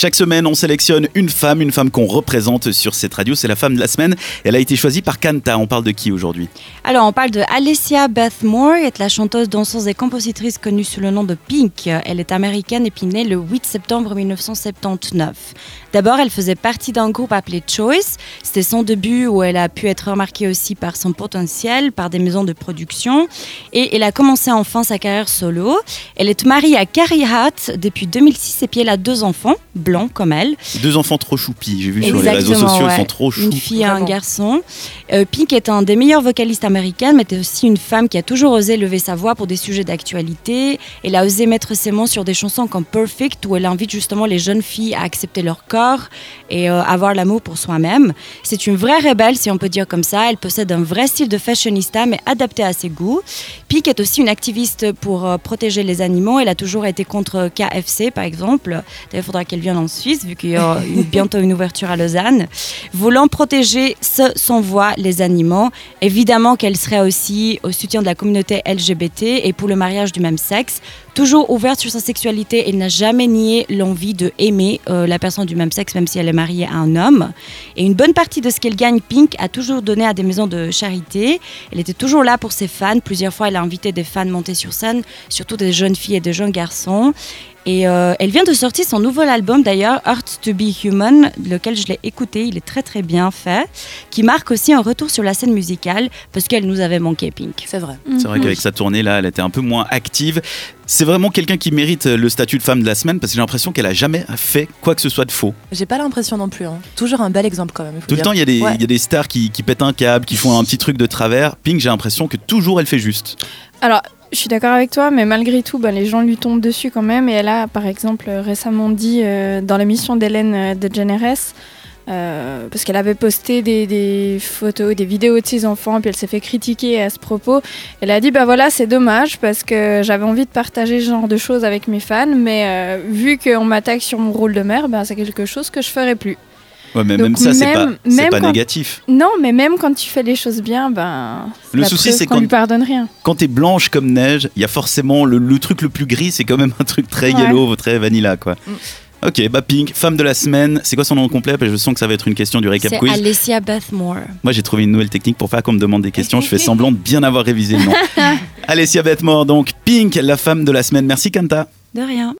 Chaque semaine, on sélectionne une femme, une femme qu'on représente sur cette radio. C'est la femme de la semaine. Elle a été choisie par Kanta. On parle de qui aujourd'hui? Alors, on parle de Alessia Beth Moore, est la chanteuse, danseuse et compositrice connue sous le nom de Pink. Elle est américaine et puis née le 8 septembre 1979. D'abord, elle faisait partie d'un groupe appelé Choice. C'était son début où elle a pu être remarquée aussi par son potentiel, par des maisons de production. Et elle a commencé enfin sa carrière solo. Elle est mariée à Carrie Hart depuis 2006 et puis elle a deux enfants blancs comme elle. Deux enfants trop choupis, j'ai vu sur les réseaux sociaux, ils sont trop choux. Une fille et un garçon. Euh, Pink est un des meilleurs vocalistes américains, mais c'est aussi une femme qui a toujours osé lever sa voix pour des sujets d'actualité. Elle a osé mettre ses mots sur des chansons comme Perfect, où elle invite justement les jeunes filles à accepter leur corps et euh, avoir l'amour pour soi-même. C'est une vraie rebelle, si on peut dire comme ça. Elle possède un vrai style de fashionista, mais adapté à ses goûts. Pink est aussi une activiste pour euh, protéger les animaux. Elle a toujours été contre KFC, par exemple. D'ailleurs, il faudra qu'elle vienne en Suisse, vu qu'il y a bientôt une ouverture à Lausanne. Voulant protéger ce, son voix les animaux, évidemment qu'elle serait aussi au soutien de la communauté LGBT et pour le mariage du même sexe. Toujours ouverte sur sa sexualité, elle n'a jamais nié l'envie de aimer euh, la personne du même sexe, même si elle est mariée à un homme. Et une bonne partie de ce qu'elle gagne, Pink, a toujours donné à des maisons de charité. Elle était toujours là pour ses fans. Plusieurs fois, elle a invité des fans monter sur scène, surtout des jeunes filles et des jeunes garçons. Et euh, elle vient de sortir son nouvel album d'ailleurs, Art to be Human, lequel je l'ai écouté, il est très très bien fait, qui marque aussi un retour sur la scène musicale parce qu'elle nous avait manqué Pink. C'est vrai. C'est vrai qu'avec sa tournée là, elle était un peu moins active. C'est vraiment quelqu'un qui mérite le statut de femme de la semaine parce que j'ai l'impression qu'elle a jamais fait quoi que ce soit de faux. J'ai pas l'impression non plus. hein. Toujours un bel exemple quand même. il faut Tout le dire. temps, il y, a des, Ouais. il y a des stars qui, qui pètent un câble, qui font un petit truc de travers. Pink, j'ai l'impression que toujours elle fait juste. Alors, je suis d'accord avec toi, mais malgré tout, ben, les gens lui tombent dessus quand même. Et elle a, par exemple, euh, récemment dit euh, dans l'émission d'Hélène euh, DeGeneres, euh, parce qu'elle avait posté des, des photos, des vidéos de ses enfants, puis elle s'est fait critiquer à ce propos. Elle a dit bah voilà, c'est dommage parce que j'avais envie de partager ce genre de choses avec mes fans, mais euh, vu qu'on m'attaque sur mon rôle de mère, ben, c'est quelque chose que je ferai plus. Ouais, mais Donc même ça, c'est pas, même- c'est même pas quand- négatif. Non, mais même quand tu fais les choses bien, ben Le souci, c'est qu'on quand- lui pardonne rien. Quand t'es blanche comme neige, il y a forcément le, le truc le plus gris, c'est quand même un truc très Ouais. yellow, très vanilla, quoi. Mm. Ok, bah Pink, femme de la semaine. C'est quoi son nom complet? Parce que Je sens que ça va être une question du récap C'est quiz. Alessia Beth Moore. Moi, j'ai trouvé une nouvelle technique pour pas qu'on me demande des questions. Je fais semblant de bien avoir révisé le nom. Alessia Bethmore, donc Pink, la femme de la semaine. Merci Kanta. De rien.